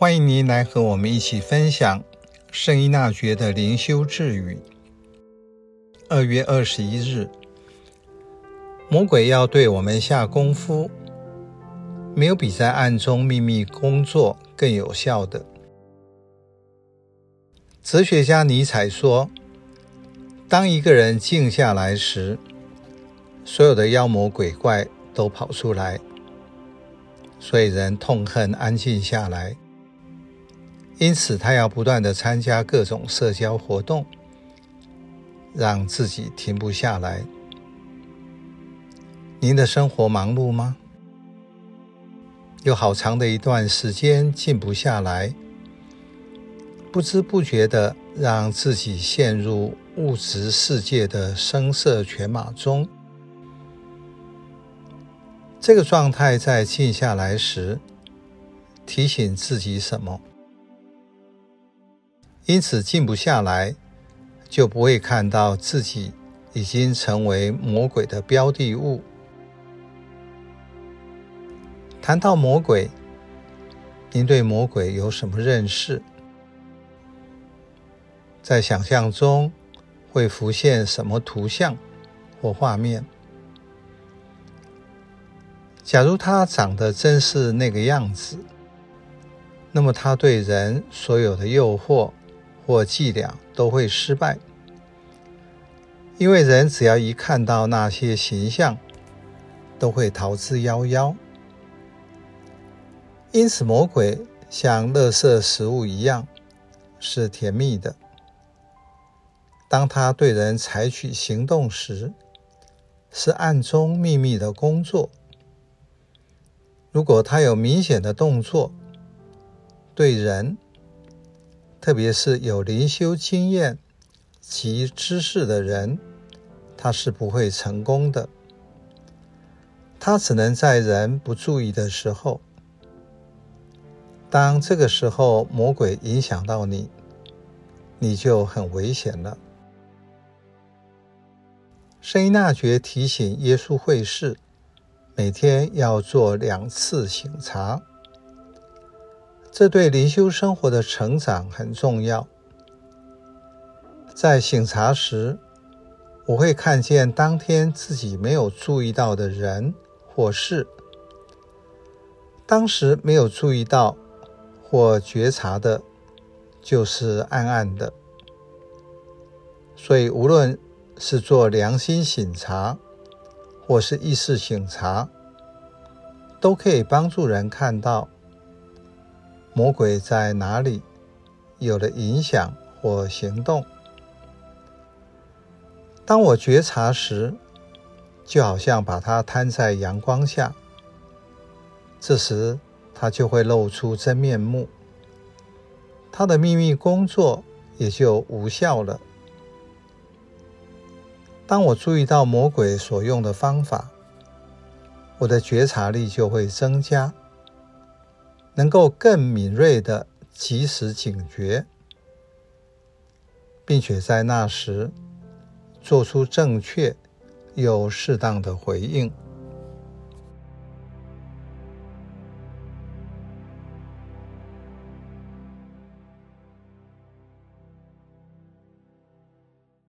欢迎您来和我们一起分享圣依纳爵的灵修智语。二月二十一日，魔鬼要对我们下功夫，没有比在暗中秘密工作更有效的。哲学家尼采说：“当一个人静下来时，所有的妖魔鬼怪都跑出来，所以人痛恨安静下来。”因此，他要不断地参加各种社交活动，让自己停不下来。您的生活忙碌吗？有好长的一段时间静不下来，不知不觉地让自己陷入物质世界的声色犬马中。这个状态在静下来时，提醒自己什么？因此，静不下来，就不会看到自己已经成为魔鬼的标的物。谈到魔鬼，您对魔鬼有什么认识？在想象中会浮现什么图像或画面？假如他长得真是那个样子，那么他对人所有的诱惑，或伎俩都会失败，因为人只要一看到那些形象，都会逃之夭夭。因此，魔鬼像垃圾食物一样，是甜蜜的。当他对人采取行动时，是暗中秘密的工作。如果他有明显的动作，对人，特别是有灵修经验及知识的人，他是不会成功的。他只能在人不注意的时候，当这个时候魔鬼影响到你，你就很危险了。圣依纳爵提醒耶稣会士，每天要做两次省察。这对灵修生活的成长很重要。在醒察时，我会看见当天自己没有注意到的人或事，当时没有注意到或觉察的，就是暗暗的。所以，无论是做良心醒察，或是意识醒察，都可以帮助人看到。魔鬼在哪里有了影响或行动？当我觉察时，就好像把它摊在阳光下，这时它就会露出真面目，它的秘密工作也就无效了。当我注意到魔鬼所用的方法，我的觉察力就会增加。能够更敏锐的及时警觉，并且在那时做出正确又适当的回应。